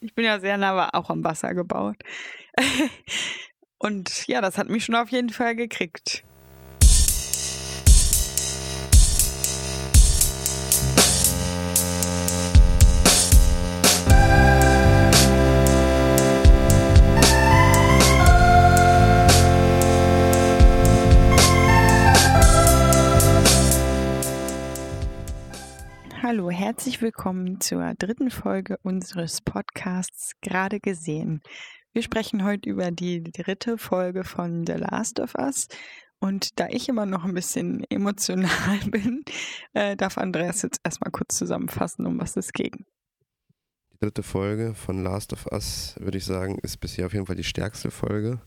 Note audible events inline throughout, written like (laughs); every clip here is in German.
Ich bin ja sehr nah auch am Wasser gebaut. (laughs) Und ja, das hat mich schon auf jeden Fall gekriegt. Hallo, herzlich willkommen zur dritten Folge unseres Podcasts Gerade gesehen. Wir sprechen heute über die dritte Folge von The Last of Us. Und da ich immer noch ein bisschen (laughs) emotional bin, äh, darf Andreas jetzt erstmal kurz zusammenfassen, um was es ging. Die dritte Folge von Last of Us, würde ich sagen, ist bisher auf jeden Fall die stärkste Folge.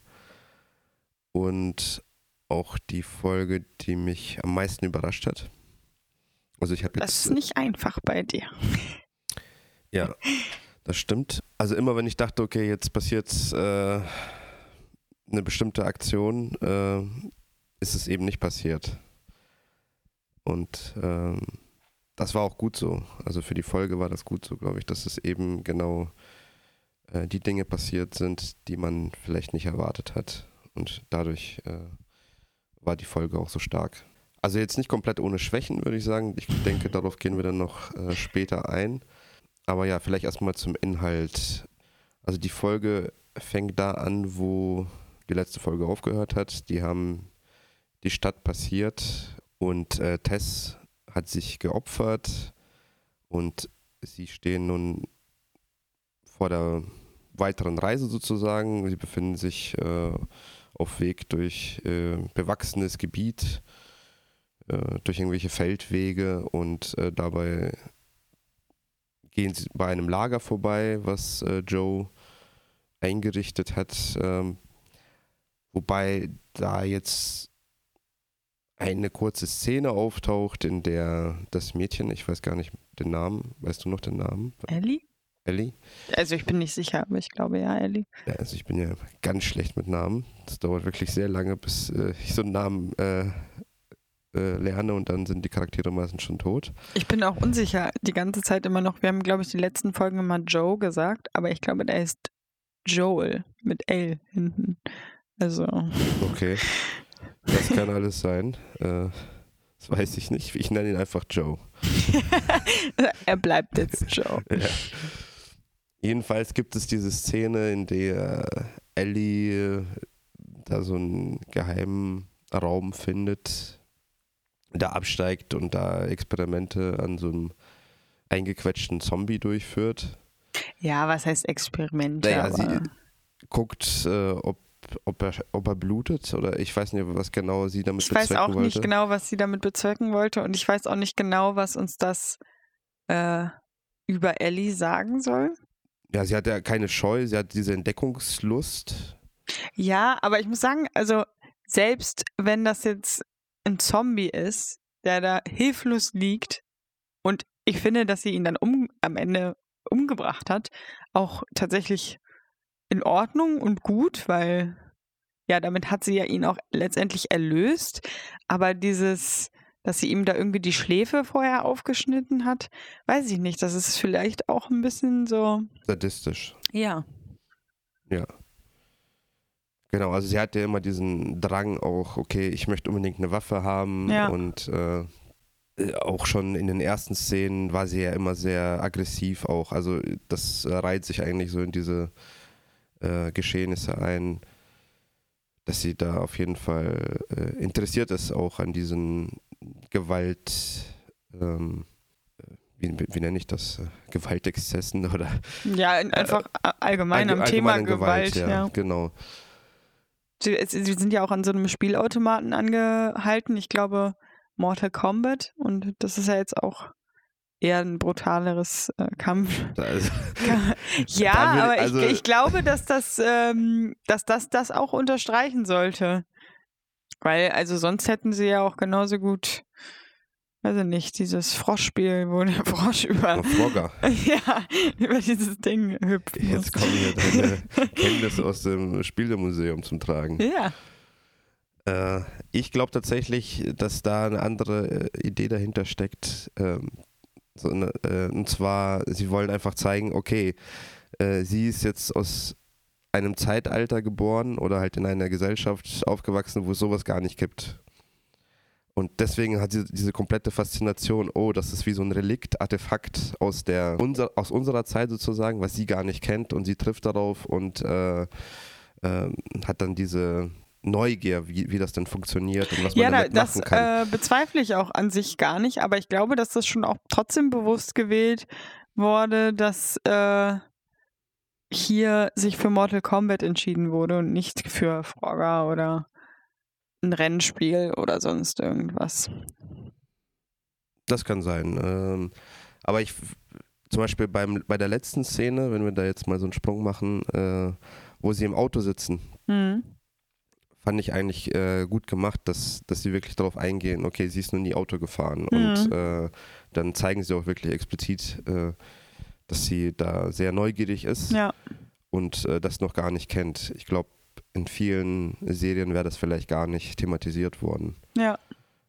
Und auch die Folge, die mich am meisten überrascht hat. Also ich habe jetzt. Das ist nicht einfach bei dir. (laughs) Ja, das stimmt. Also immer wenn ich dachte, okay, jetzt passiert äh, eine bestimmte Aktion, äh, ist es eben nicht passiert. Und ähm, das war auch gut so. Also für die Folge war das gut so, glaube ich, dass es eben genau äh, die Dinge passiert sind, die man vielleicht nicht erwartet hat. Und dadurch äh, war die Folge auch so stark. Also jetzt nicht komplett ohne Schwächen, würde ich sagen. Ich denke, darauf gehen wir dann noch äh, später ein. Aber ja, vielleicht erstmal zum Inhalt. Also die Folge fängt da an, wo die letzte Folge aufgehört hat. Die haben die Stadt passiert und äh, Tess hat sich geopfert und sie stehen nun vor der weiteren Reise sozusagen. Sie befinden sich äh, auf Weg durch äh, bewachsenes Gebiet äh, durch irgendwelche Feldwege und äh, dabei gehen sie bei einem Lager vorbei, was äh, Joe eingerichtet hat. Ähm, wobei da jetzt eine kurze Szene auftaucht, in der das Mädchen, ich weiß gar nicht den Namen, weißt du noch den Namen? Ellie? Ellie? Also ich bin nicht sicher, aber ich glaube ja, Ellie. Ja, also ich bin ja ganz schlecht mit Namen. Das dauert wirklich sehr lange, bis äh, ich so einen Namen äh, äh, lerne und dann sind die Charaktere meistens schon tot. Ich bin auch unsicher die ganze Zeit immer noch. Wir haben, glaube ich, die letzten Folgen immer Joe gesagt, aber ich glaube, der ist Joel mit L hinten. Also. Okay. Das kann alles sein. Äh, das weiß ich nicht. Ich nenne ihn einfach Joe. (laughs) er bleibt jetzt Joe. (laughs) ja. Jedenfalls gibt es diese Szene, in der Ellie da so einen geheimen Raum findet, da absteigt und da Experimente an so einem eingequetschten Zombie durchführt. Ja, was heißt Experimente? Naja, sie guckt, äh, ob, ob, er, ob er blutet oder ich weiß nicht, was genau sie damit ich bezwecken wollte. Ich weiß auch nicht genau, was sie damit bezwecken wollte und ich weiß auch nicht genau, was uns das äh, über Ellie sagen soll. Ja, sie hat ja keine Scheu, sie hat diese Entdeckungslust. Ja, aber ich muss sagen, also selbst wenn das jetzt ein Zombie ist, der da hilflos liegt und ich finde, dass sie ihn dann um, am Ende umgebracht hat, auch tatsächlich in Ordnung und gut, weil ja, damit hat sie ja ihn auch letztendlich erlöst, aber dieses dass sie ihm da irgendwie die Schläfe vorher aufgeschnitten hat, weiß ich nicht. Das ist vielleicht auch ein bisschen so. Sadistisch. Ja. Ja. Genau, also sie hatte immer diesen Drang auch, okay, ich möchte unbedingt eine Waffe haben ja. und äh, auch schon in den ersten Szenen war sie ja immer sehr aggressiv auch. Also das reiht sich eigentlich so in diese äh, Geschehnisse ein, dass sie da auf jeden Fall äh, interessiert ist auch an diesen Gewalt, ähm, wie, wie, nenne ich das, Gewaltexzessen oder? Ja, einfach (laughs) allgemein am Thema Gewalt, Gewalt ja, ja. Genau. Sie, sie sind ja auch an so einem Spielautomaten angehalten. Ich glaube Mortal Kombat. Und das ist ja jetzt auch eher ein brutaleres äh, Kampf. (laughs) (laughs) (laughs) Also, ja, aber also ich, ich, glaube, dass das, ähm, dass das das auch unterstreichen sollte. Weil, also sonst hätten sie ja auch genauso gut weiß ich nicht, dieses Froschspiel, wo der (laughs) Frosch über. Frogger. (laughs) ja, über dieses Ding hüpft. Jetzt kommen hier deine (laughs) Kenntnisse aus dem Spielemuseum zum Tragen. Ja. Äh, ich glaube tatsächlich, dass da eine andere äh, Idee dahinter steckt. Ähm, so eine, äh, und zwar, sie wollen einfach zeigen, okay, äh, sie ist jetzt aus einem Zeitalter geboren oder halt in einer Gesellschaft aufgewachsen, wo es sowas gar nicht gibt. Und deswegen hat sie diese komplette Faszination, oh, das ist wie so ein Relikt, Artefakt aus, der, unser, aus unserer Zeit sozusagen, was sie gar nicht kennt und sie trifft darauf und äh, äh, hat dann diese Neugier, wie, wie das denn funktioniert und was man Ja, da, damit das machen kann. äh, bezweifle ich auch an sich gar nicht, aber ich glaube, dass das schon auch trotzdem bewusst gewählt wurde, dass äh, hier sich für Mortal Kombat entschieden wurde und nicht für Frogger oder ein Rennspiel oder sonst irgendwas. Das kann sein. Ähm, aber ich, zum Beispiel beim, bei der letzten Szene, wenn wir da jetzt mal so einen Sprung machen, äh, wo sie im Auto sitzen, Hm. fand ich eigentlich äh, gut gemacht, dass, dass sie wirklich darauf eingehen, okay, sie ist nur nie Auto gefahren. Und Mhm. äh, dann zeigen sie auch wirklich explizit, äh, dass sie da sehr neugierig ist Ja, und äh, das noch gar nicht kennt. Ich glaube, in vielen Serien wäre das vielleicht gar nicht thematisiert worden. ja.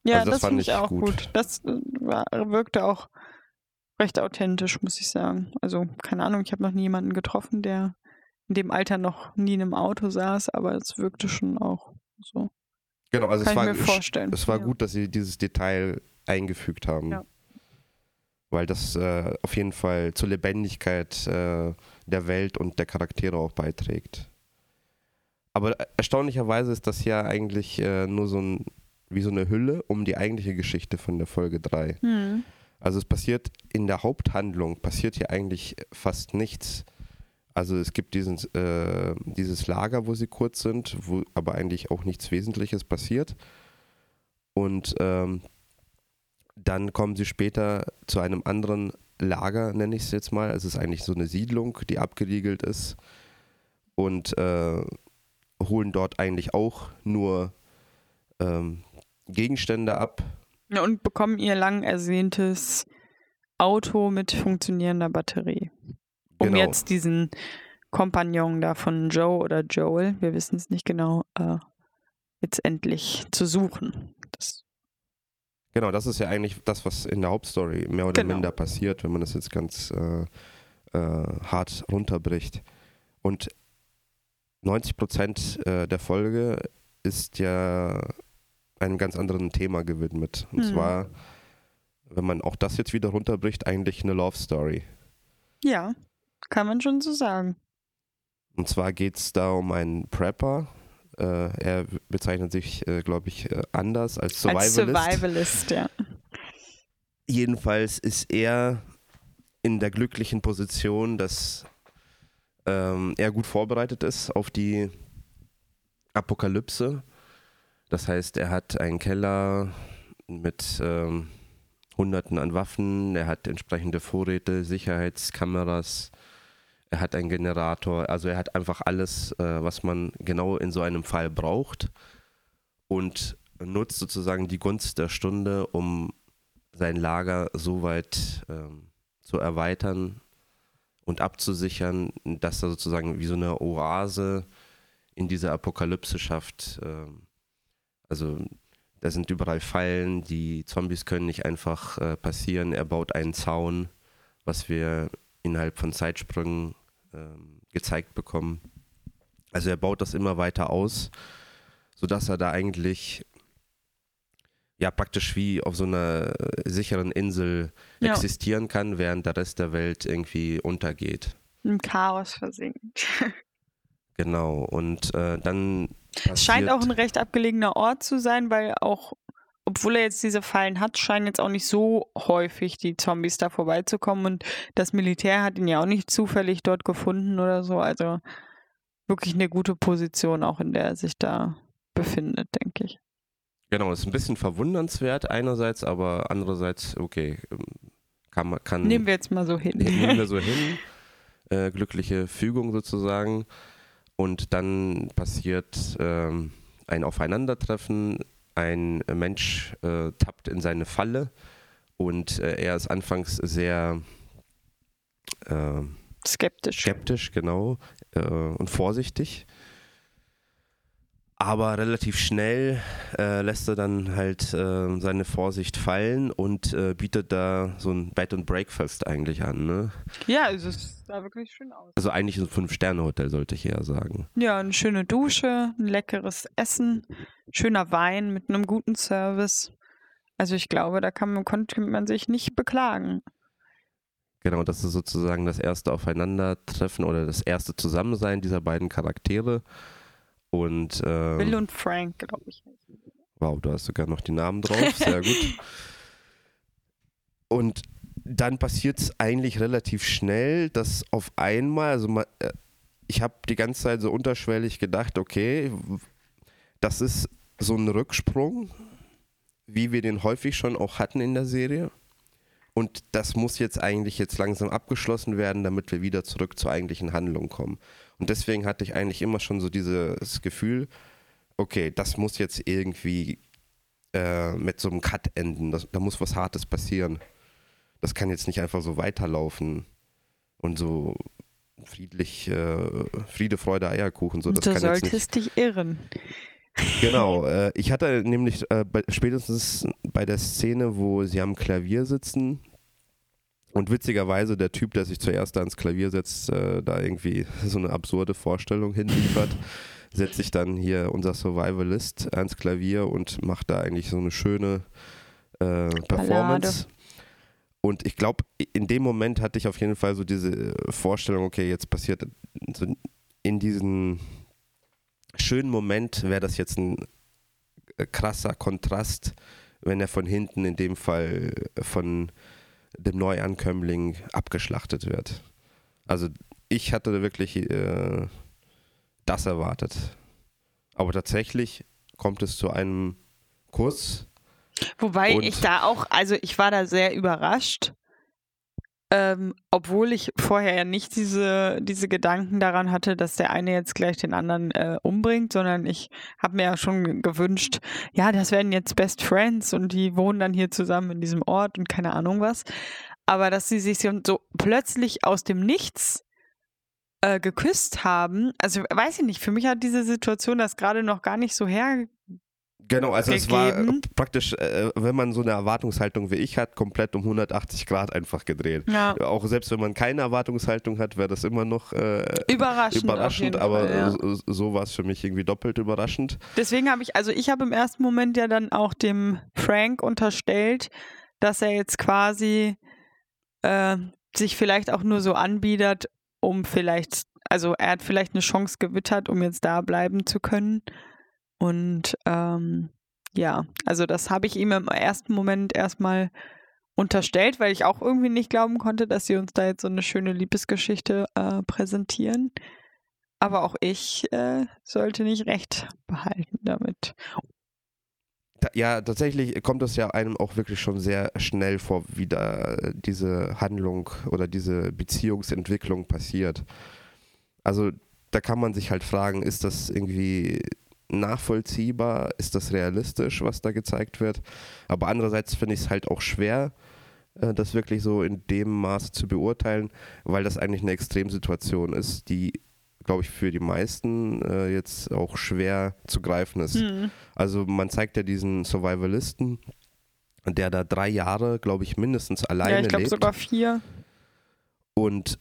Ja, Also das das, fand finde ich auch gut. gut. Das äh, war, wirkte auch recht authentisch, muss ich sagen. Also, keine Ahnung, ich habe noch nie jemanden getroffen, der in dem Alter noch nie in einem Auto saß, aber es wirkte schon auch so. Genau, also Kann es war, vorstellen. es war ja. gut, dass sie dieses Detail eingefügt haben. Ja. Weil das äh, auf jeden Fall zur Lebendigkeit äh, der Welt und der Charaktere auch beiträgt. Aber erstaunlicherweise ist das ja eigentlich äh, nur so ein, wie so eine Hülle um die eigentliche Geschichte von der Folge 3. Hm. Also es passiert in der Haupthandlung, passiert hier eigentlich fast nichts. Also es gibt diesen, äh, dieses Lager, wo sie kurz sind, wo aber eigentlich auch nichts Wesentliches passiert. Und ähm, dann kommen sie später zu einem anderen Lager, nenne ich es jetzt mal. Es ist eigentlich so eine Siedlung, die abgeriegelt ist. Und äh, holen dort eigentlich auch nur ähm, Gegenstände ab, Und bekommen ihr lang ersehntes Auto mit funktionierender Batterie. Um Genau. jetzt diesen Kompagnon da von Joe oder Joel, wir wissen es nicht genau, äh, jetzt endlich zu suchen. Das, Genau, das ist ja eigentlich das, was in der Hauptstory mehr oder Genau. minder passiert, wenn man das jetzt ganz äh, äh, hart runterbricht. Und 90 Prozent äh, der Folge ist ja einem ganz anderen Thema gewidmet. Und Hm. zwar, wenn man auch das jetzt wieder runterbricht, eigentlich eine Love Story. ja, kann man schon so sagen. Und zwar geht es da um einen Prepper. Äh, er bezeichnet sich, äh, glaube ich, äh, anders als Survivalist. Als Survivalist, ja. Jedenfalls ist er in der glücklichen Position, dass ähm, er gut vorbereitet ist auf die Apokalypse. Das heißt, er hat einen Keller mit ähm, Hunderten an Waffen, er hat entsprechende Vorräte, Sicherheitskameras, er hat einen Generator, also er hat einfach alles, äh, was man genau in so einem Fall braucht und nutzt sozusagen die Gunst der Stunde, um sein Lager so weit ähm, zu erweitern und abzusichern, dass er sozusagen wie so eine Oase in dieser Apokalypse schafft. Ähm, also da sind überall Fallen, die Zombies können nicht einfach äh, passieren. Er baut einen Zaun, was wir innerhalb von Zeitsprüngen ähm, gezeigt bekommen. Also er baut das immer weiter aus, sodass er da eigentlich ja praktisch wie auf so einer äh, sicheren Insel Ja. existieren kann, während der Rest der Welt irgendwie untergeht. Im Chaos versinkt. (laughs) Genau. Und äh, dann Es scheint auch ein recht abgelegener Ort zu sein, weil auch, obwohl er jetzt diese Fallen hat, scheinen jetzt auch nicht so häufig die Zombies da vorbeizukommen und das Militär hat ihn ja auch nicht zufällig dort gefunden oder so. Also wirklich eine gute Position, auch in der er sich da befindet, denke ich. Genau, ist ein bisschen verwundernswert einerseits, aber andererseits, okay, ähm, kann man, kann, Nehmen wir jetzt mal so hin. nehmen wir so (laughs) hin, äh, glückliche Fügung sozusagen. Und dann passiert ähm, ein Aufeinandertreffen, ein Mensch äh, tappt in seine Falle und äh, er ist anfangs sehr äh, Skeptisch. skeptisch, genau, äh, und vorsichtig. Aber relativ schnell äh, lässt er dann halt äh, seine Vorsicht fallen und äh, bietet da so ein Bed and Breakfast eigentlich an. Ne? Ja, also es sah wirklich schön aus. Also eigentlich ein Fünf-Sterne-Hotel, sollte ich eher sagen. Ja, eine schöne Dusche, ein leckeres Essen, schöner Wein mit einem guten Service. Also ich glaube, da kann man, konnte man sich nicht beklagen. Genau, das ist sozusagen das erste Aufeinandertreffen oder das erste Zusammensein dieser beiden Charaktere. Und, ähm, Bill und Frank, glaube ich. Wow, du hast sogar noch die Namen drauf, sehr gut. (laughs) Und dann passiert es eigentlich relativ schnell, dass auf einmal, also man, äh, ich habe die ganze Zeit so unterschwellig gedacht, okay, das ist so ein Rücksprung, wie wir den häufig schon auch hatten in der Serie. Und das muss jetzt eigentlich jetzt langsam abgeschlossen werden, damit wir wieder zurück zur eigentlichen Handlung kommen. Und deswegen hatte ich eigentlich immer schon so dieses Gefühl, okay, das muss jetzt irgendwie äh, mit so einem Cut enden. Das, da muss was Hartes passieren. Das kann jetzt nicht einfach so weiterlaufen und so friedlich, äh, Friede, Freude, Eierkuchen. So, das du solltest dich irren. Genau, äh, ich hatte nämlich äh, bei, spätestens bei der Szene, wo sie am Klavier sitzen und witzigerweise der Typ, der sich zuerst da ans Klavier setzt, äh, da irgendwie (laughs) so eine absurde Vorstellung hinliefert, (laughs) setzt sich dann hier unser Survivalist ans Klavier und macht da eigentlich so eine schöne äh, Performance. Und ich glaube, in dem Moment hatte ich auf jeden Fall so diese Vorstellung, okay, jetzt passiert so in diesen schönen Moment wäre das jetzt ein äh, krasser Kontrast, wenn er von hinten in dem Fall von dem Neuankömmling abgeschlachtet wird. Also ich hatte wirklich äh, das erwartet. Aber tatsächlich kommt es zu einem Kuss. Wobei ich da auch, also ich war da sehr überrascht, ähm, obwohl ich vorher ja nicht diese, diese Gedanken daran hatte, dass der eine jetzt gleich den anderen äh, umbringt, sondern ich habe mir ja schon gewünscht, ja, das werden jetzt Best Friends und die wohnen dann hier zusammen in diesem Ort und keine Ahnung was. Aber dass sie sich so plötzlich aus dem Nichts äh, geküsst haben, also weiß ich nicht, für mich hat diese Situation das gerade noch gar nicht so her. Genau, also es war gegeben. praktisch, äh, wenn man so eine Erwartungshaltung wie ich hat, komplett um 180 Grad einfach gedreht. Ja, Auch selbst wenn man keine Erwartungshaltung hat, wäre das immer noch äh, überraschend. überraschend, aber Fall, ja. so, so war es für mich irgendwie doppelt überraschend. Deswegen habe ich, also ich habe im ersten Moment ja dann auch dem Frank unterstellt, dass er jetzt quasi äh, sich vielleicht auch nur so anbietet, um vielleicht, also er hat vielleicht eine Chance gewittert, um jetzt da bleiben zu können. Und ähm, ja, also das habe ich ihm im ersten Moment erstmal unterstellt, weil ich auch irgendwie nicht glauben konnte, dass sie uns da jetzt so eine schöne Liebesgeschichte äh, präsentieren. Aber auch ich äh, sollte nicht recht behalten damit. Ja, tatsächlich kommt es ja einem auch wirklich schon sehr schnell vor, wie da diese Handlung oder diese Beziehungsentwicklung passiert. Also da kann man sich halt fragen, ist das irgendwie nachvollziehbar? Ist das realistisch, was da gezeigt wird? Aber andererseits finde ich es halt auch schwer, äh, das wirklich so in dem Maße zu beurteilen, weil das eigentlich eine Extremsituation ist, die, glaube ich, für die meisten äh, jetzt auch schwer zu greifen ist. Hm. Also man zeigt ja diesen Survivalisten, der da drei Jahre, glaube ich, mindestens alleine Ja, ich glaube lebt. sogar vier. Und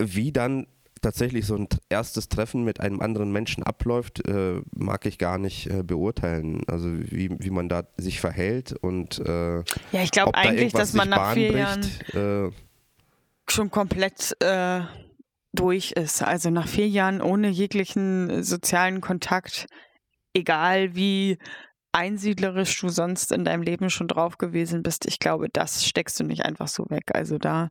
wie dann tatsächlich so ein erstes Treffen mit einem anderen Menschen abläuft, äh, mag ich gar nicht äh, beurteilen. Also wie, wie man da sich verhält und äh, Ja, ich glaube da eigentlich, irgendwas dass man nach vier Jahren bahnbricht. Äh, schon komplett äh, durch ist. Also nach vier Jahren ohne jeglichen sozialen Kontakt, egal wie einsiedlerisch du sonst in deinem Leben schon drauf gewesen bist, ich glaube, das steckst du nicht einfach so weg. Also da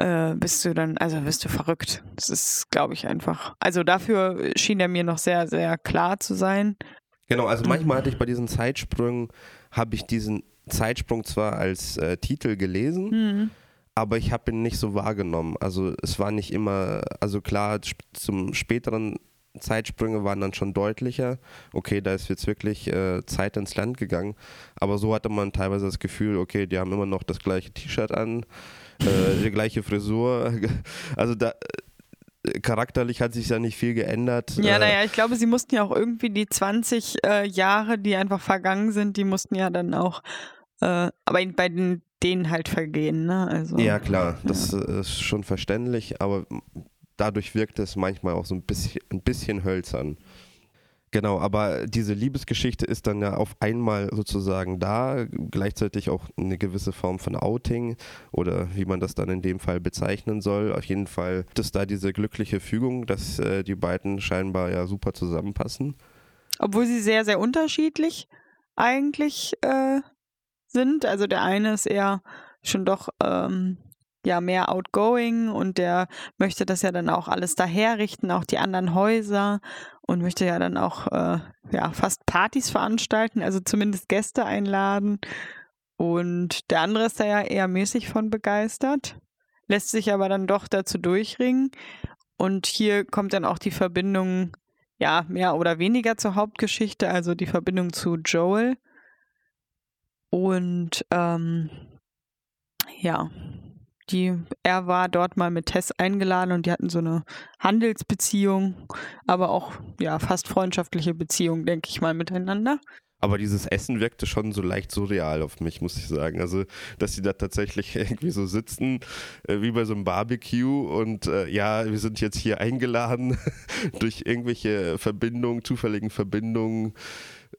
äh, bist du dann, also bist du verrückt. Das ist, glaube ich, einfach. Also dafür schien er mir noch sehr, sehr klar zu sein. Genau, also Mhm. manchmal hatte ich bei diesen Zeitsprüngen, habe ich diesen Zeitsprung zwar als äh, Titel gelesen, Hm. aber ich habe ihn nicht so wahrgenommen. Also es war nicht immer, also klar, sp- zum späteren Zeitsprünge waren dann schon deutlicher. Okay, da ist jetzt wirklich äh, Zeit ins Land gegangen. Aber so hatte man teilweise das Gefühl, okay, die haben immer noch das gleiche T-Shirt an, äh, die gleiche Frisur. (laughs) Also da, charakterlich hat sich ja nicht viel geändert. Ja, Äh, naja, ich glaube, sie mussten ja auch irgendwie die 20 äh, Jahre, die einfach vergangen sind, die mussten ja dann auch, äh, aber bei den, denen halt vergehen, ne? Also, Ja, klar, das äh, ist schon verständlich, aber dadurch wirkt es manchmal auch so ein bisschen, ein bisschen hölzern. Genau, aber diese Liebesgeschichte ist dann ja auf einmal sozusagen da, gleichzeitig auch eine gewisse Form von Outing oder wie man das dann in dem Fall bezeichnen soll. Auf jeden Fall ist da diese glückliche Fügung, dass äh, die beiden scheinbar ja super zusammenpassen. Obwohl sie sehr, sehr unterschiedlich eigentlich äh, sind. Also der eine ist eher schon doch ähm, ja mehr outgoing und der möchte das ja dann auch alles daherrichten, auch die anderen Häuser und möchte ja dann auch äh, ja fast Partys veranstalten, also zumindest Gäste einladen. Und der andere ist da ja eher mäßig von begeistert, lässt sich aber dann doch dazu durchringen. Und hier kommt dann auch die Verbindung ja, mehr oder weniger zur Hauptgeschichte, also die Verbindung zu Joel. Und ähm, ja, die, er war dort mal mit Tess eingeladen und die hatten so eine Handelsbeziehung, aber auch ja fast freundschaftliche Beziehung, denke ich mal, miteinander. Aber dieses Essen wirkte schon so leicht surreal auf mich, muss ich sagen. Also, dass sie da tatsächlich (laughs) irgendwie so sitzen, äh, wie bei so einem Barbecue und äh, ja, wir sind jetzt hier eingeladen (laughs) durch irgendwelche Verbindungen, zufälligen Verbindungen.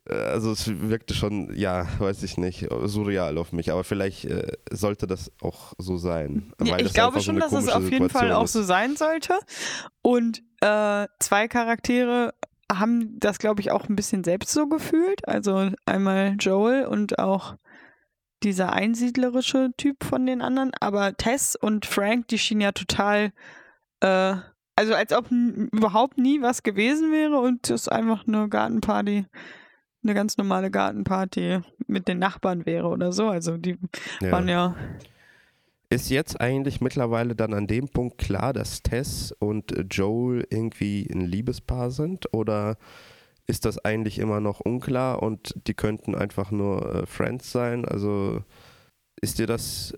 Äh, Also es wirkte schon, ja, weiß ich nicht, surreal auf mich. Aber vielleicht äh, sollte das auch so sein. Ja, ich glaube so schon, eine dass es auf jeden Fall auch ist. so sein sollte. Und äh, zwei Charaktere haben das, glaube ich, auch ein bisschen selbst so gefühlt. Also einmal Joel und auch dieser einsiedlerische Typ von den anderen. Aber Tess und Frank, die schienen ja total, äh, also als ob überhaupt nie was gewesen wäre und es einfach eine Gartenparty, eine ganz normale Gartenparty mit den Nachbarn wäre oder so. Also die Ja. waren ja Ist jetzt eigentlich mittlerweile dann an dem Punkt klar, dass Tess und Joel irgendwie ein Liebespaar sind? Oder ist das eigentlich immer noch unklar und die könnten einfach nur äh, Friends sein? Also ist dir das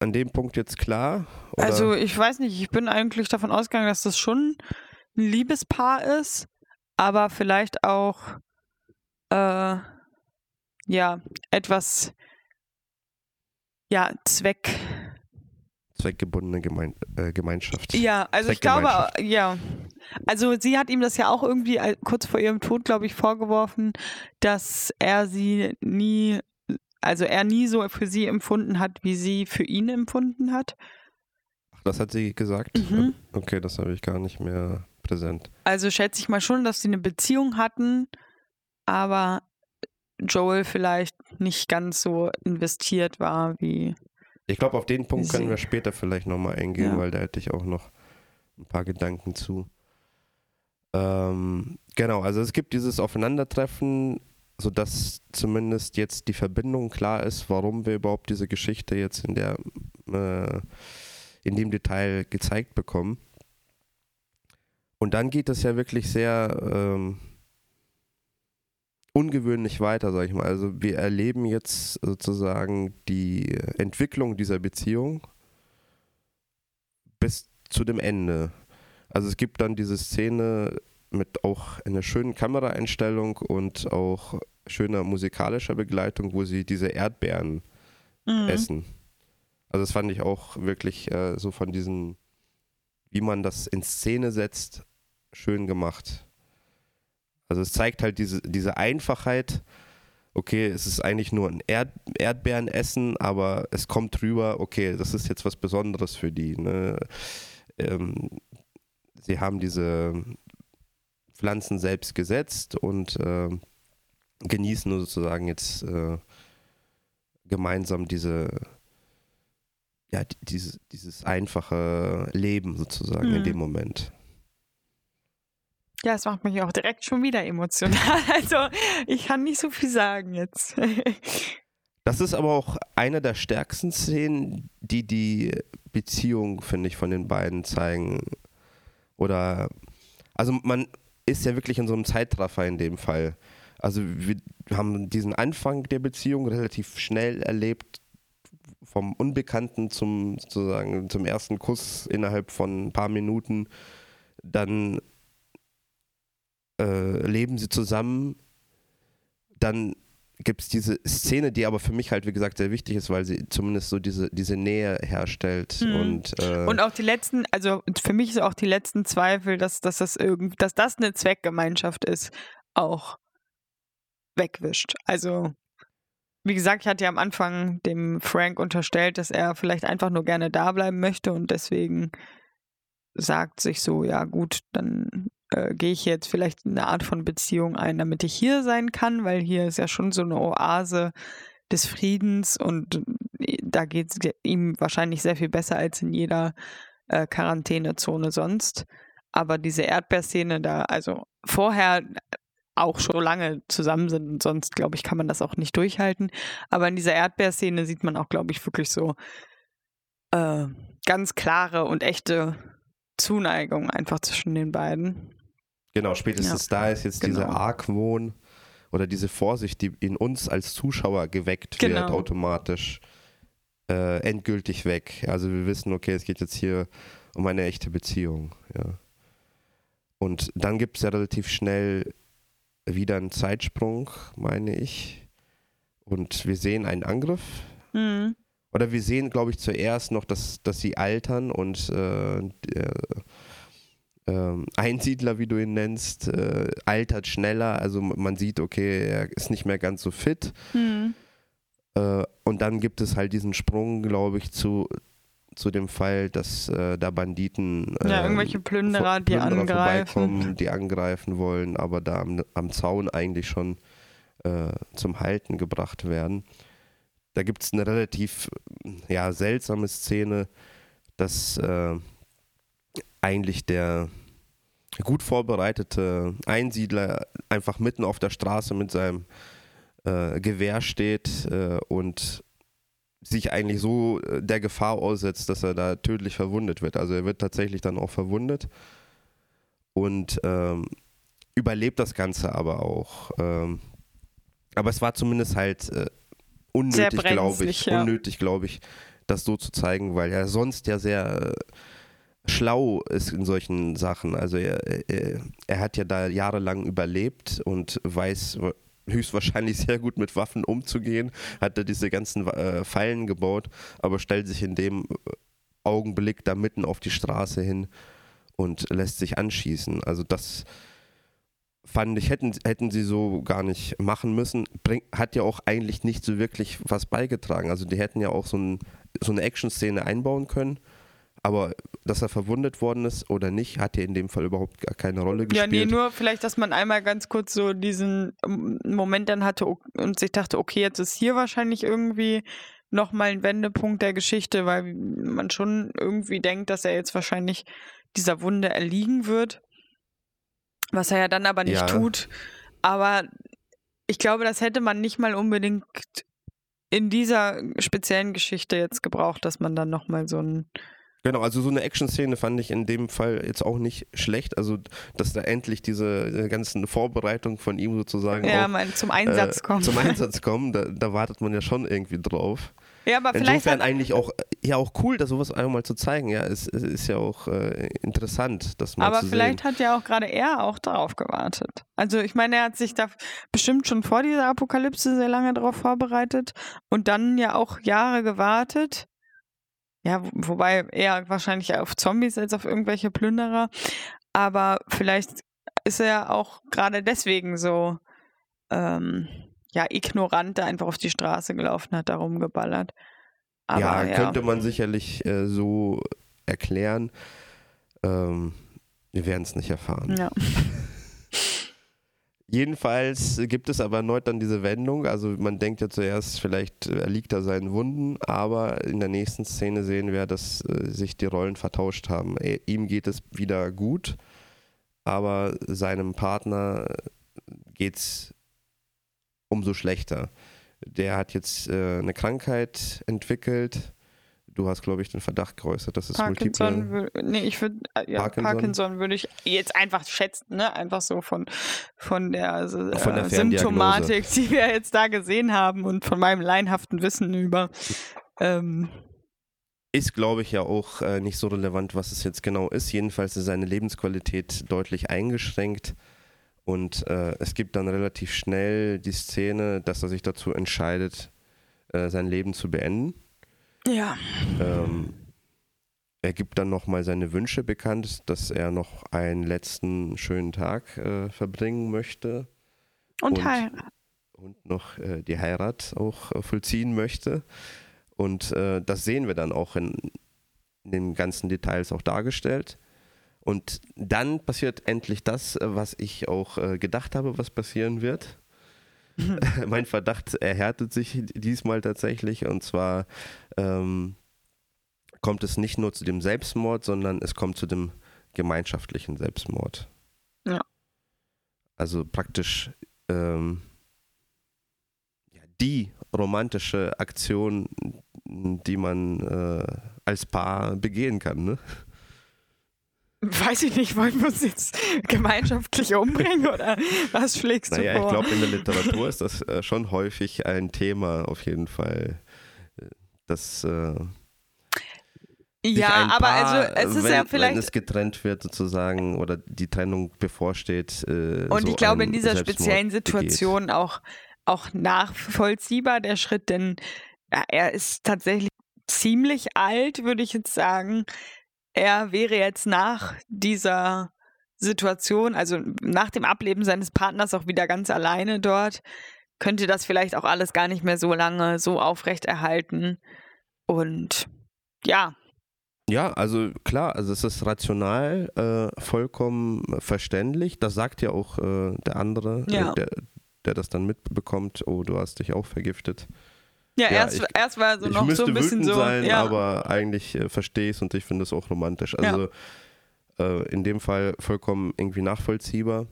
an dem Punkt jetzt klar? Oder? Also ich weiß nicht, ich bin eigentlich davon ausgegangen, dass das schon ein Liebespaar ist, aber vielleicht auch äh, ja etwas ja Zweck. zweckgebundene Gemein äh, Gemeinschaft. Ja, also ich glaube, ja. Also sie hat ihm das ja auch irgendwie kurz vor ihrem Tod, glaube ich, vorgeworfen, dass er sie nie, also er nie so für sie empfunden hat, wie sie für ihn empfunden hat. Ach, das hat sie gesagt? Mhm. Okay, das habe ich gar nicht mehr präsent. Also schätze ich mal schon, dass sie eine Beziehung hatten, aber Joel vielleicht nicht ganz so investiert war wie. Ich glaube, auf den Punkt können wir später vielleicht nochmal eingehen, Ja. weil da hätte ich auch noch ein paar Gedanken zu. Ähm, genau, also es gibt dieses Aufeinandertreffen, sodass zumindest jetzt die Verbindung klar ist, warum wir überhaupt diese Geschichte jetzt in der äh, in dem Detail gezeigt bekommen. Und dann geht es ja wirklich sehr ähm, ungewöhnlich weiter, sag ich mal. Also wir erleben jetzt sozusagen die Entwicklung dieser Beziehung bis zu dem Ende. Also es gibt dann diese Szene mit auch einer schönen Kameraeinstellung und auch schöner musikalischer Begleitung, wo sie diese Erdbeeren Mhm. essen. Also das fand ich auch wirklich äh, so von diesen, wie man das in Szene setzt, schön gemacht. Also es zeigt halt diese, diese Einfachheit. Okay, es ist eigentlich nur ein Erd Erdbeerenessen, aber es kommt rüber, okay, das ist jetzt was Besonderes für die. Ne? Ähm, sie haben diese Pflanzen selbst gesetzt und ähm, genießen sozusagen jetzt äh, gemeinsam diese ja, die- diese, dieses einfache Leben sozusagen in Mhm. dem Moment. Ja, es macht mich auch direkt schon wieder emotional. (laughs) Also ich kann nicht so viel sagen jetzt. (laughs) Das ist aber auch eine der stärksten Szenen, die die Beziehung, finde ich, von den beiden zeigen. Oder, also man ist ja wirklich in so einem Zeitraffer in dem Fall. Also wir haben diesen Anfang der Beziehung relativ schnell erlebt, vom Unbekannten zum sozusagen zum ersten Kuss innerhalb von ein paar Minuten, dann äh, leben sie zusammen, dann gibt es diese Szene, die aber für mich halt, wie gesagt, sehr wichtig ist, weil sie zumindest so diese, diese Nähe herstellt. Mhm. Und, äh und auch die letzten, also für mich ist auch die letzten Zweifel, dass, dass, das, irgend, dass das eine Zweckgemeinschaft ist, auch wegwischt. Also, wie gesagt, ich hatte ja am Anfang dem Frank unterstellt, dass er vielleicht einfach nur gerne da bleiben möchte und deswegen sagt sich so, ja gut, dann äh, gehe ich jetzt vielleicht eine Art von Beziehung ein, damit ich hier sein kann, weil hier ist ja schon so eine Oase des Friedens und äh, da geht es ihm wahrscheinlich sehr viel besser als in jeder äh, Quarantänezone sonst. Aber diese Erdbeerszene da, also vorher auch schon lange zusammen sind und sonst, glaube ich, kann man das auch nicht durchhalten. Aber in dieser Erdbeerszene sieht man auch, glaube ich, wirklich so äh, ganz klare und echte Zuneigung einfach zwischen den beiden. Genau, spätestens ja. da ist jetzt genau. dieser Argwohn oder diese Vorsicht, die in uns als Zuschauer geweckt genau. wird, automatisch äh, endgültig weg. Also wir wissen, okay, es geht jetzt hier um eine echte Beziehung. Ja. Und dann gibt es ja relativ schnell wieder einen Zeitsprung, meine ich. Und wir sehen einen Angriff. Mhm. Oder wir sehen, glaube ich, zuerst noch, dass, dass sie altern und äh, ähm, Einsiedler, wie du ihn nennst, äh, altert schneller. Also man sieht, okay, er ist nicht mehr ganz so fit. Mhm. Äh, und dann gibt es halt diesen Sprung, glaube ich, zu, zu dem Fall, dass äh, da Banditen ja, ähm, irgendwelche Plünderer, die angreifen. die angreifen wollen, aber da am, am Zaun eigentlich schon äh, zum Halten gebracht werden. Da gibt es eine relativ ja, seltsame Szene, dass äh, eigentlich der gut vorbereitete Einsiedler einfach mitten auf der Straße mit seinem äh, Gewehr steht äh, und sich eigentlich so äh, der Gefahr aussetzt, dass er da tödlich verwundet wird. Also er wird tatsächlich dann auch verwundet und ähm, überlebt das Ganze aber auch. Ähm, aber es war zumindest halt äh, unnötig, glaube ich, ja. unnötig, glaube ich, das so zu zeigen, weil er sonst ja sehr äh, schlau ist in solchen Sachen. Also er, er, er, hat ja da jahrelang überlebt und weiß höchstwahrscheinlich (laughs) sehr gut mit Waffen umzugehen, hat er diese ganzen äh, Fallen gebaut, aber stellt sich in dem Augenblick da mitten auf die Straße hin und lässt sich anschießen. Also das fand ich, hätten, hätten sie so gar nicht machen müssen. Bring, hat ja auch eigentlich nicht so wirklich was beigetragen. Also die hätten ja auch so, ein, so eine Action-Szene einbauen können aber dass er verwundet worden ist oder nicht, hat ja in dem Fall überhaupt gar keine Rolle gespielt. Ja, nee, nur vielleicht, dass man einmal ganz kurz so diesen ähm, Moment dann hatte und sich dachte, okay, jetzt ist hier wahrscheinlich irgendwie nochmal ein Wendepunkt der Geschichte, weil man schon irgendwie denkt, dass er jetzt wahrscheinlich dieser Wunde erliegen wird. Was er ja dann aber nicht ja. tut. Aber ich glaube, das hätte man nicht mal unbedingt in dieser speziellen Geschichte jetzt gebraucht, dass man dann nochmal so ein Genau, also so eine Action-Szene fand ich in dem Fall jetzt auch nicht schlecht. Also, dass da endlich diese ganzen Vorbereitungen von ihm sozusagen ja, auch, zum Einsatz äh, kommen. Zum (laughs) Einsatz kommen, da, da, wartet man ja schon irgendwie drauf. Ja, aber Insofern vielleicht eigentlich auch, ja, auch cool, das sowas einmal zu zeigen. Ja, es, es ist ja auch äh, interessant, das mal aber vielleicht sehen. hat ja auch gerade er auch darauf gewartet. Also, ich meine, er hat sich da bestimmt schon vor dieser Apokalypse sehr lange darauf vorbereitet und dann ja auch Jahre gewartet ja, wobei eher wahrscheinlich auf Zombies als auf irgendwelche Plünderer. Aber vielleicht ist er auch gerade deswegen so ähm, ja, ignorant da einfach auf die Straße gelaufen hat, da rumgeballert. Aber, ja, ja, könnte man sicherlich äh, so erklären. Ähm, wir werden es nicht erfahren. Ja. (laughs) Jedenfalls gibt es aber erneut dann diese Wendung. Also man denkt ja zuerst, vielleicht erliegt er seinen Wunden, aber in der nächsten Szene sehen wir, dass äh, sich die Rollen vertauscht haben. Er, ihm geht es wieder gut, aber seinem Partner geht es umso schlechter. Der hat jetzt äh, eine Krankheit entwickelt Du hast, glaube ich, den Verdacht geäußert, dass es Parkinson multiple... Nee, ich würde, äh, ja, Parkinson, Parkinson würde ich jetzt einfach schätzen, ne? Einfach so von, von der, also, von der äh, Symptomatik, die wir jetzt da gesehen haben und von meinem leinhaften Wissen über Ähm, ist, glaube ich, ja auch äh, nicht so relevant, was es jetzt genau ist. Jedenfalls ist seine Lebensqualität deutlich eingeschränkt. Und äh, es gibt dann relativ schnell die Szene, dass er sich dazu entscheidet, äh, sein Leben zu beenden. Ja. Ähm, er gibt dann nochmal seine Wünsche bekannt, dass er noch einen letzten schönen Tag äh, verbringen möchte Und, Und- heiraten. und noch äh, die Heirat auch äh, vollziehen möchte. Und äh, das sehen wir dann auch in, in den ganzen Details auch dargestellt. Und dann passiert endlich das, äh, was ich auch äh, gedacht habe, was passieren wird. (laughs) mein Verdacht erhärtet sich diesmal tatsächlich. Und zwar ähm, kommt es nicht nur zu dem Selbstmord, sondern es kommt zu dem gemeinschaftlichen Selbstmord. Ja. Also praktisch ähm, ja, die romantische Aktion, die man äh, als Paar begehen kann. Ne? Weiß ich nicht, wollen wir uns jetzt gemeinschaftlich umbringen oder was schlägst du Naja, ich vor? glaube, in der Literatur ist das äh, schon häufig ein Thema auf jeden Fall. äh, Das äh, sich ja, aber Paar, also es ist wenn, ja vielleicht wenn es getrennt wird sozusagen oder die Trennung bevorsteht. Äh, Und so ich glaube, in dieser Selbstmord speziellen begeht. Situation auch, auch nachvollziehbar der Schritt, denn ja, er ist tatsächlich ziemlich alt, würde ich jetzt sagen. Er wäre jetzt nach dieser Situation, also nach dem Ableben seines Partners auch wieder ganz alleine dort, könnte das vielleicht auch alles gar nicht mehr so lange so aufrechterhalten. Und ja, Ja, also klar, also es ist rational, äh, vollkommen verständlich. Das sagt ja auch äh, der andere, Ja. äh, der, der das dann mitbekommt, oh, du hast dich auch vergiftet. Ja, Ja, erst, ich- erst war so noch so ein bisschen so. sein, ja. aber eigentlich äh, verstehe ich es und ich finde es auch romantisch. Ja. Also äh, in dem Fall vollkommen irgendwie nachvollziehbar.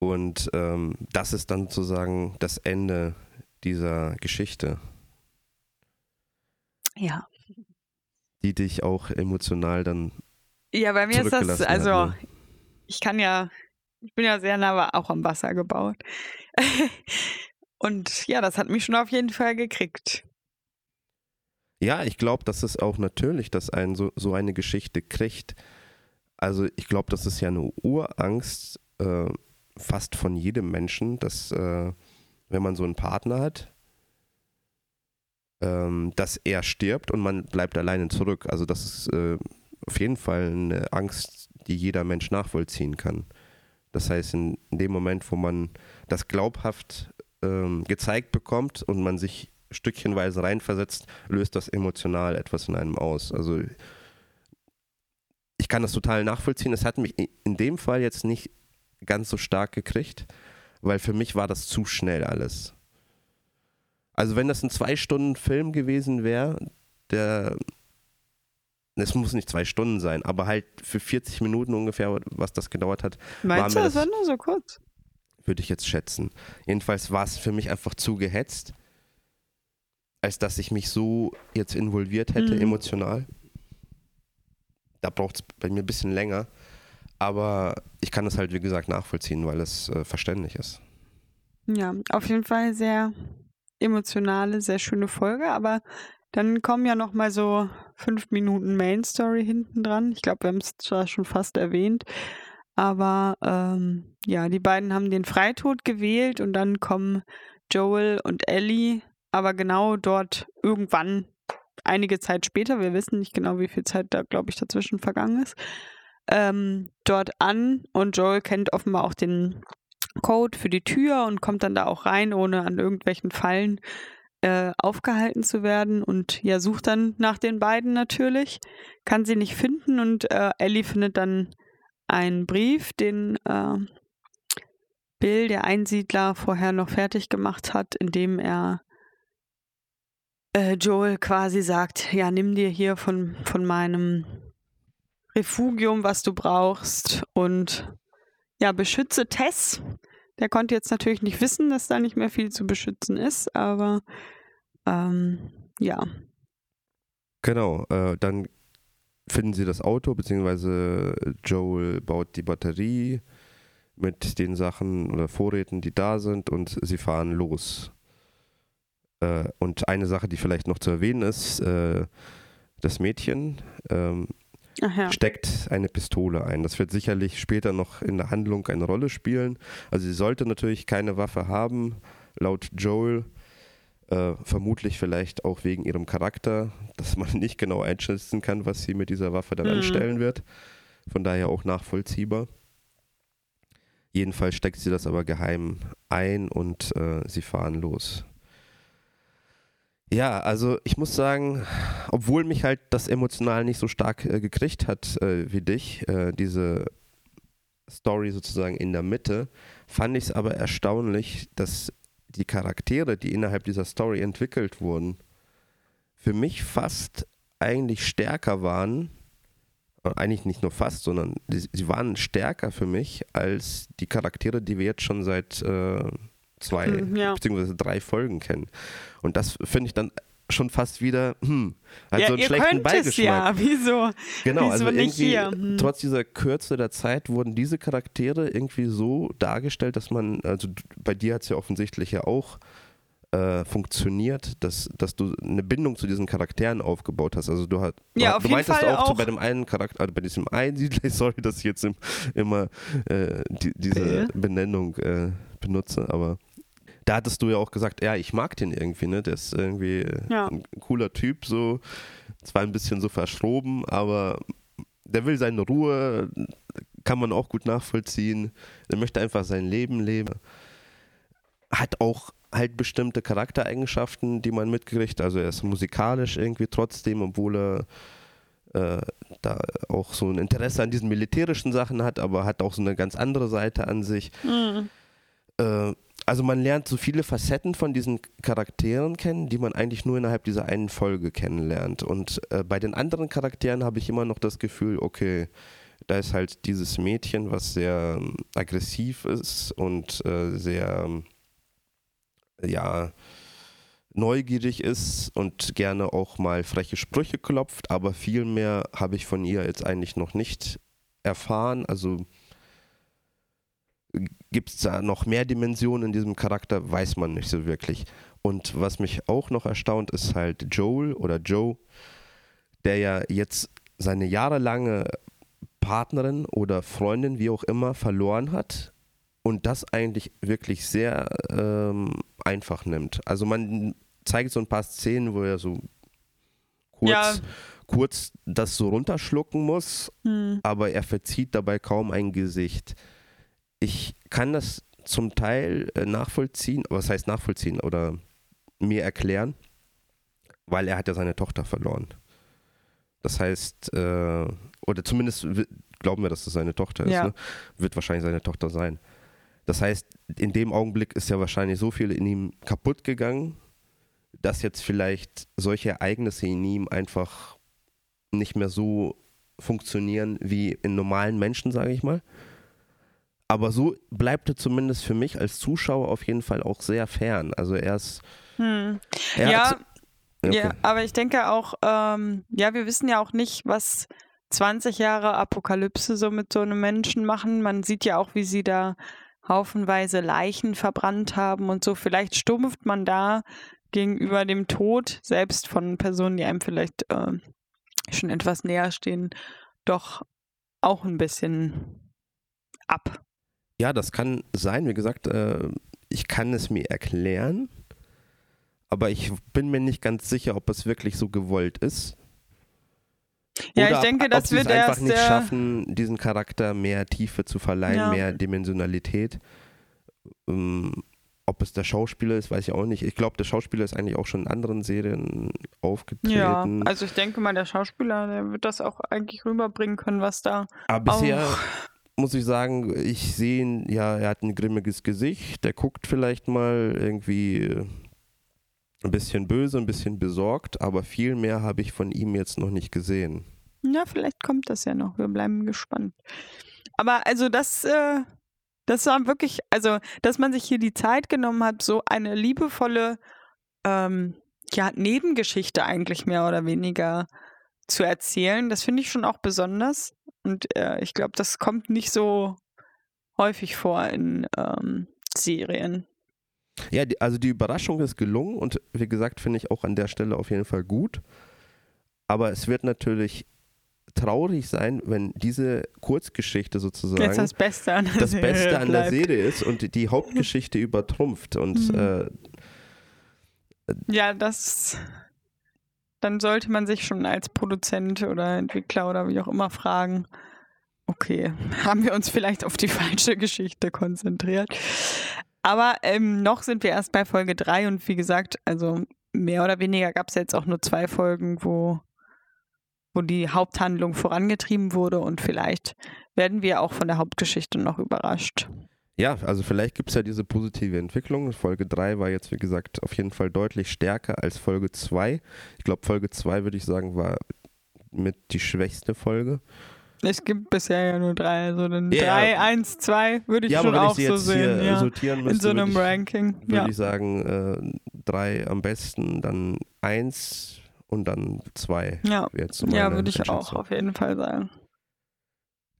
Und ähm, das ist dann sozusagen das Ende dieser Geschichte, ja. die dich auch emotional dann Ja, bei mir ist das, also hat. Ne? ich kann ja, ich bin ja sehr nah auch am Wasser gebaut. (laughs) Und ja, das hat mich schon auf jeden Fall gekriegt. Ja, ich glaube, das ist auch natürlich, dass ein so, so eine Geschichte kriegt. Also ich glaube, das ist ja eine Urangst äh, fast von jedem Menschen, dass äh, wenn man so einen Partner hat, ähm, dass er stirbt und man bleibt alleine zurück. Also das ist äh, auf jeden Fall eine Angst, die jeder Mensch nachvollziehen kann. Das heißt, in, in dem Moment, wo man das glaubhaft ähm, gezeigt bekommt und man sich stückchenweise reinversetzt, löst das emotional etwas in einem aus. Also ich kann das total nachvollziehen. Es hat mich in dem Fall jetzt nicht ganz so stark gekriegt, weil für mich war das zu schnell alles. Also wenn das ein zwei Stunden Film gewesen wäre, der es muss nicht zwei Stunden sein, aber halt für 40 Minuten ungefähr, was das gedauert hat, Meinst du, das war nur so kurz? Würde ich jetzt schätzen. Jedenfalls war es für mich einfach zu gehetzt, als dass ich mich so jetzt involviert hätte, Mhm. emotional. Da braucht es bei mir ein bisschen länger. Aber ich kann das halt, wie gesagt, nachvollziehen, weil es äh, verständlich ist. Ja, auf jeden Fall sehr emotionale, sehr schöne Folge, aber dann kommen ja noch mal so fünf Minuten Main Story hinten dran. Ich glaube, wir haben es zwar schon fast erwähnt, aber ähm, ja, die beiden haben den Freitod gewählt und dann kommen Joel und Ellie, aber genau dort irgendwann einige Zeit später, wir wissen nicht genau, wie viel Zeit da, glaube ich, dazwischen vergangen ist, ähm, dort an und Joel kennt offenbar auch den Code für die Tür und kommt dann da auch rein, ohne an irgendwelchen Fallen äh, aufgehalten zu werden und ja, sucht dann nach den beiden natürlich, kann sie nicht finden und äh, Ellie findet dann einen Brief, den äh, Bill, der Einsiedler, vorher noch fertig gemacht hat, in dem er äh, Joel quasi sagt, ja, nimm dir hier von, von meinem Refugium, was du brauchst und ja, beschütze Tess. Der konnte jetzt natürlich nicht wissen, dass da nicht mehr viel zu beschützen ist, aber ähm, ja. Genau, äh, dann finden sie das Auto, beziehungsweise Joel baut die Batterie mit den Sachen oder Vorräten, die da sind und sie fahren los. Äh, und eine Sache, die vielleicht noch zu erwähnen ist, äh, das Mädchen ähm, ja. steckt eine Pistole ein. Das wird sicherlich später noch in der Handlung eine Rolle spielen. Also sie sollte natürlich keine Waffe haben, laut Joel. Äh, vermutlich vielleicht auch wegen ihrem Charakter, dass man (laughs) nicht genau einschätzen kann, was sie mit dieser Waffe dann mhm. anstellen wird. Von daher auch nachvollziehbar. Jedenfalls steckt sie das aber geheim ein und äh, sie fahren los. Ja, also ich muss sagen, obwohl mich halt das emotional nicht so stark äh, gekriegt hat äh, wie dich, äh, diese Story sozusagen in der Mitte, fand ich es aber erstaunlich, dass die Charaktere, die innerhalb dieser Story entwickelt wurden, für mich fast eigentlich stärker waren, eigentlich nicht nur fast, sondern die, sie waren stärker für mich als die Charaktere, die wir jetzt schon seit äh, zwei hm, ja. beziehungsweise drei Folgen kennen. Und das finde ich dann schon fast wieder, hm, halt ja, so einen schlechten Beigeschmack. Ja, wieso? Genau, wieso also irgendwie, hm. trotz dieser Kürze der Zeit wurden diese Charaktere irgendwie so dargestellt, dass man, also bei dir hat es ja offensichtlich ja auch äh, funktioniert, dass, dass du eine Bindung zu diesen Charakteren aufgebaut hast. Also du, hast, ja, du, du meintest auch, auch so bei dem einen Charakter, also bei diesem einen Siedler, (laughs) sorry, dass ich jetzt im, immer äh, die, diese Benennung äh, benutze, aber da hattest du ja auch gesagt, ja, ich mag den irgendwie, ne? Der ist irgendwie ja. ein cooler Typ, so. Zwar ein bisschen so verschroben, aber der will seine Ruhe, kann man auch gut nachvollziehen. Der möchte einfach sein Leben leben. Hat auch halt bestimmte Charaktereigenschaften, die man mitkriegt. Also er ist musikalisch irgendwie trotzdem, obwohl er äh, da auch so ein Interesse an diesen militärischen Sachen hat, aber hat auch so eine ganz andere Seite an sich. Mhm. Äh, also man lernt so viele Facetten von diesen Charakteren kennen, die man eigentlich nur innerhalb dieser einen Folge kennenlernt. Und äh, bei den anderen Charakteren habe ich immer noch das Gefühl, okay, da ist halt dieses Mädchen, was sehr ähm, aggressiv ist und äh, sehr, ähm, ja, neugierig ist und gerne auch mal freche Sprüche klopft, aber viel mehr habe ich von ihr jetzt eigentlich noch nicht erfahren. Also Gibt es da noch mehr Dimensionen in diesem Charakter? Weiß man nicht so wirklich. Und was mich auch noch erstaunt, ist halt Joel oder Joe, der ja jetzt seine jahrelange Partnerin oder Freundin, wie auch immer, verloren hat und das eigentlich wirklich sehr ähm, einfach nimmt. Also man zeigt so ein paar Szenen, wo er so kurz, ja. kurz das so runterschlucken muss, hm. aber er verzieht dabei kaum ein Gesicht ich kann das zum Teil äh, nachvollziehen, was heißt nachvollziehen oder mir erklären, weil er hat ja seine Tochter verloren. Das heißt, äh, oder zumindest glauben wir, dass es seine Tochter ist, ja. ne? wird wahrscheinlich seine Tochter sein. Das heißt, in dem Augenblick ist ja wahrscheinlich so viel in ihm kaputt gegangen, dass jetzt vielleicht solche Ereignisse in ihm einfach nicht mehr so funktionieren wie in normalen Menschen, sage ich mal. Aber so bleibt er zumindest für mich als Zuschauer auf jeden Fall auch sehr fern. Also er ist. Hm. Er ja, okay. ja, aber ich denke auch, ähm, ja, wir wissen ja auch nicht, was 20 Jahre Apokalypse so mit so einem Menschen machen. Man sieht ja auch, wie sie da haufenweise Leichen verbrannt haben und so. Vielleicht stumpft man da gegenüber dem Tod, selbst von Personen, die einem vielleicht äh, schon etwas näher stehen, doch auch ein bisschen ab. Ja, das kann sein. Wie gesagt, äh, ich kann es mir erklären, aber ich bin mir nicht ganz sicher, ob es wirklich so gewollt ist. Ja, Oder ich denke, ob, das ob wird es einfach nicht schaffen, diesen Charakter mehr Tiefe zu verleihen, ja. mehr Dimensionalität. Ähm, ob es der Schauspieler ist, weiß ich auch nicht. Ich glaube, der Schauspieler ist eigentlich auch schon in anderen Serien aufgetreten. Ja, also ich denke mal, der Schauspieler, der wird das auch eigentlich rüberbringen können, was da. Aber bisher muss ich sagen, ich sehe ihn, ja, er hat ein grimmiges Gesicht, der guckt vielleicht mal irgendwie äh, ein bisschen böse, ein bisschen besorgt, aber viel mehr habe ich von ihm jetzt noch nicht gesehen. Ja, vielleicht kommt das ja noch. Wir bleiben gespannt. Aber also das, äh, das war wirklich, also, dass man sich hier die Zeit genommen hat, so eine liebevolle, ähm, ja, Nebengeschichte eigentlich mehr oder weniger zu erzählen, das finde ich schon auch besonders. Und äh, ich glaube, das kommt nicht so häufig vor in ähm, Serien. Ja, die, also die Überraschung ist gelungen und wie gesagt, finde ich auch an der Stelle auf jeden Fall gut. Aber es wird natürlich traurig sein, wenn diese Kurzgeschichte sozusagen das Beste an der das Serie Beste an der. Serie ist und die Hauptgeschichte (laughs) übertrumpft. Und Mhm. äh, Ja, das. Dann sollte man sich schon als Produzent oder Entwickler oder wie auch immer fragen, okay, (laughs) haben wir uns vielleicht auf die (laughs) falsche Geschichte konzentriert? Aber ähm, noch sind wir erst bei Folge 3 und wie gesagt, also mehr oder weniger gab es jetzt auch nur zwei Folgen, wo, wo die Haupthandlung vorangetrieben wurde und vielleicht werden wir auch von der Hauptgeschichte noch überrascht. Ja, also vielleicht gibt es ja diese positive Entwicklung. Folge 3 war jetzt, wie gesagt, auf jeden Fall deutlich stärker als Folge 2. Ich glaube, Folge 2, würde ich sagen, war mit die schwächste Folge. Es gibt bisher ja nur drei, also dann Ja, drei, eins, zwei würde ich ja, schon auch ich sie so jetzt sehen. hier Ja. sortieren müsste, In so einem würde ich, Ranking. würde Ja. ich sagen, äh, drei am besten, dann eins und dann zwei. Ja. ja, würde ich auch auf jeden Fall sagen.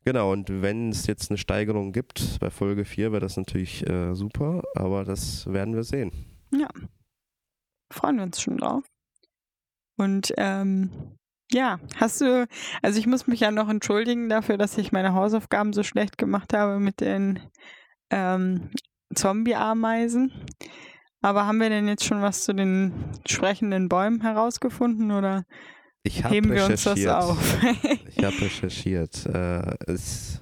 Genau, und wenn es jetzt eine Steigerung gibt bei Folge 4, wäre das natürlich äh, super, aber das werden wir sehen. Freuen wir uns schon drauf. Und ähm, ja, hast du, also ich muss mich ja noch entschuldigen dafür, dass ich meine Hausaufgaben so schlecht gemacht habe mit den ähm, Zombie-Ameisen. Aber haben wir denn jetzt schon was zu den sprechenden Bäumen herausgefunden oder Ich habe heben wir uns das recherchiert. auf? (laughs) Ich habe recherchiert. Äh, es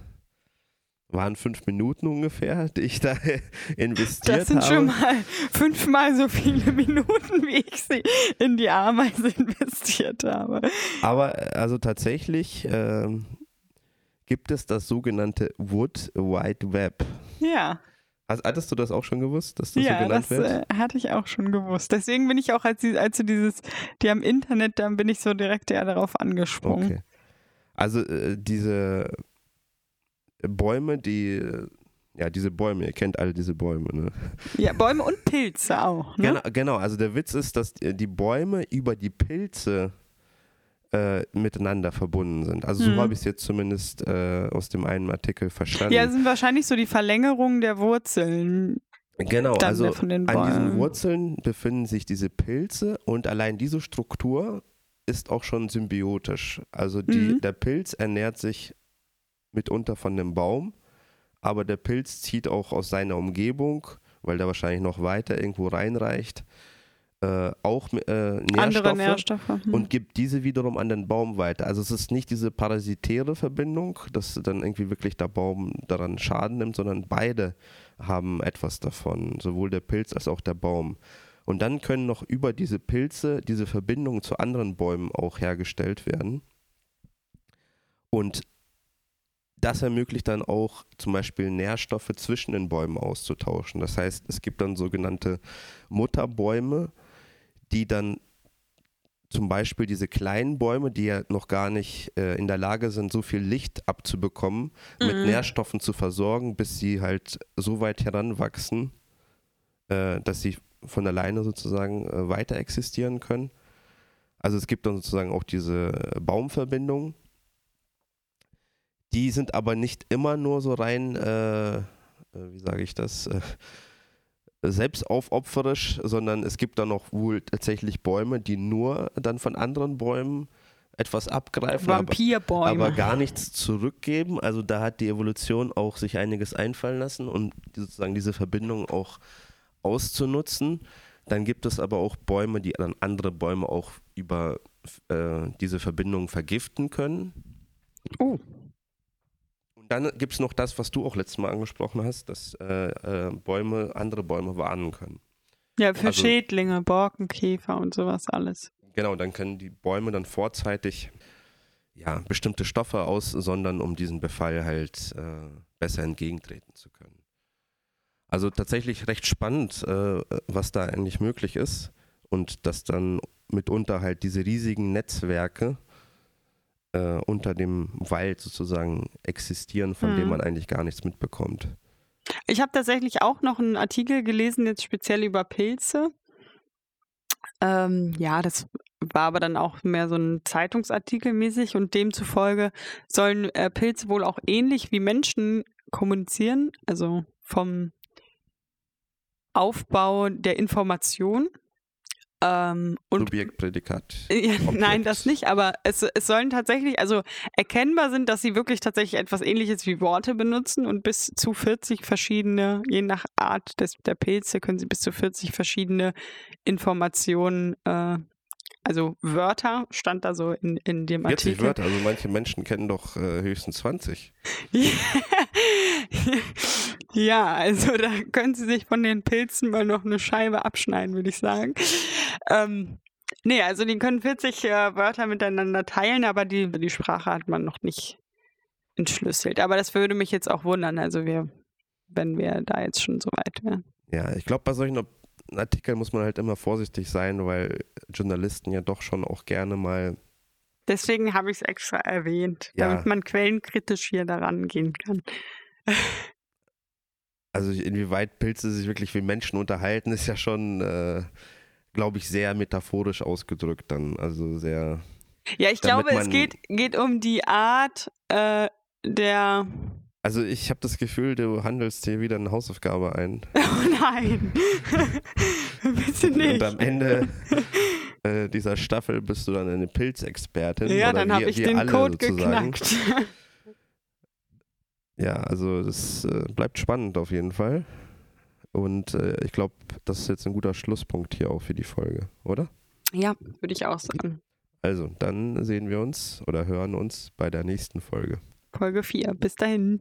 waren fünf Minuten ungefähr, die ich da (laughs) investiert Das sind habe. schon mal fünfmal so viele (laughs) Minuten, wie ich sie in die Ameise investiert habe. Aber äh, also tatsächlich ähm, gibt es das sogenannte Wood Wide Web. Ja, Hast, hattest du das auch schon gewusst, dass das ja, so genannt das wird? äh, hatte ich auch schon gewusst. Deswegen bin ich auch, als, als du dieses, die am Internet, dann bin ich so direkt ja darauf angesprungen. Okay. Also äh, diese Bäume, die, äh, ja, diese Bäume, ihr kennt alle diese Bäume, ne? Ja, Bäume und Pilze auch. Ne? Genau, genau, also der Witz ist, dass äh, die Bäume über die Pilze äh, miteinander verbunden sind. Also so Mhm. habe ich es jetzt zumindest äh, aus dem einen Artikel verstanden. Ja, sind wahrscheinlich so die Verlängerungen der Wurzeln genau, dann also an diesen. Wurzeln befinden sich diese Pilze und allein diese Struktur ist auch schon symbiotisch. Also die, Mhm. der Pilz ernährt sich mitunter von dem Baum, aber der Pilz zieht auch aus seiner Umgebung, weil der wahrscheinlich noch weiter irgendwo reinreicht, äh, auch äh, Nährstoffe, Nährstoffe. Hm. und gibt diese wiederum an den Baum weiter. Also es ist nicht diese parasitäre Verbindung, dass dann irgendwie wirklich der Baum daran Schaden nimmt, sondern beide haben etwas davon, sowohl der Pilz als auch der Baum. Und dann können noch über diese Pilze diese Verbindungen zu anderen Bäumen auch hergestellt werden. Und das ermöglicht dann auch zum Beispiel Nährstoffe zwischen den Bäumen auszutauschen. Das heißt, es gibt dann sogenannte Mutterbäume, die dann zum Beispiel diese kleinen Bäume, die ja noch gar nicht äh, in der Lage sind, so viel Licht abzubekommen, mit Mhm. Nährstoffen zu versorgen, bis sie halt so weit heranwachsen, äh, dass sie von alleine sozusagen äh, weiter existieren können. Also es gibt dann sozusagen auch diese äh, Baumverbindungen. Die sind aber nicht immer nur so rein, äh, äh, wie sage ich das, selbstaufopferisch, sondern es gibt dann auch wohl tatsächlich Bäume, die nur dann von anderen Bäumen etwas abgreifen, aber, Vampirbäume. aber gar nichts zurückgeben. Also da hat die Evolution auch sich einiges einfallen lassen, um die- sozusagen diese Verbindung auch auszunutzen. Dann gibt es aber auch Bäume, die dann andere Bäume auch über äh, diese Verbindung vergiften können. Oh. Und dann gibt es noch das, was du auch letztes Mal angesprochen hast, dass äh, äh, Bäume andere Bäume warnen können. Ja, für also- Schädlinge, Borkenkäfer und sowas alles. Genau, dann können die Bäume dann vorzeitig ja, bestimmte Stoffe aussondern, um diesem Befall halt äh, besser entgegentreten zu können. Also tatsächlich recht spannend, äh, was da eigentlich möglich ist und dass dann mitunter halt diese riesigen Netzwerke äh, unter dem Wald sozusagen existieren, von Mhm. dem man eigentlich gar nichts mitbekommt. Ich habe tatsächlich auch noch einen Artikel gelesen, jetzt speziell über Pilze. Ähm, ja, das war aber dann auch mehr so ein Zeitungsartikel mäßig und demzufolge sollen äh, Pilze wohl auch ähnlich wie Menschen kommunizieren, also vom Aufbau der Information. Ähm, und Subjekt, Prädikat. (laughs) ja, nein, das nicht, aber es, es sollen tatsächlich, also erkennbar sind, dass sie wirklich tatsächlich etwas ähnliches wie Worte benutzen und bis zu 40 verschiedene, je nach Art des, der Pilze, können sie bis zu 40 verschiedene Informationen, äh, also Wörter, stand da so in, in dem 40 Artikel. Wörter, also manche Menschen kennen doch äh, höchstens 20. (laughs) (laughs) ja, also da (laughs) können Sie sich von den Pilzen mal noch eine Scheibe abschneiden, würde ich sagen. Ähm, nee, also die können 40 äh, Wörter miteinander teilen, aber die, die Sprache hat man noch nicht entschlüsselt. Aber das würde mich jetzt auch wundern, also wir, wenn wir da jetzt schon so weit wären. Ja, ich glaube, bei solchen Artikeln muss man halt immer vorsichtig sein, weil Journalisten ja doch schon auch gerne mal Deswegen habe ich es extra erwähnt, Ja. damit man quellenkritisch hier daran gehen kann. (laughs) Also inwieweit Pilze sich wirklich wie Menschen unterhalten, ist ja schon, äh, glaube ich, sehr metaphorisch ausgedrückt dann. Also sehr. Ja, ich glaube, es geht, geht um die Art äh, der. Also ich habe das Gefühl, du handelst hier wieder eine Hausaufgabe ein. (laughs) Oh nein! (laughs) Bitte nicht. Und am Ende äh, dieser Staffel bist du dann eine Pilzexpertin. ja, oder dann habe ich den Code sozusagen. geknackt. Ja, also das äh, bleibt spannend auf jeden Fall. Und äh, ich glaube, das ist jetzt ein guter Schlusspunkt hier auch für die Folge, oder? ja, würde ich auch sagen. Also, dann sehen wir uns oder hören uns bei der nächsten Folge. Folge 4. Bis dahin.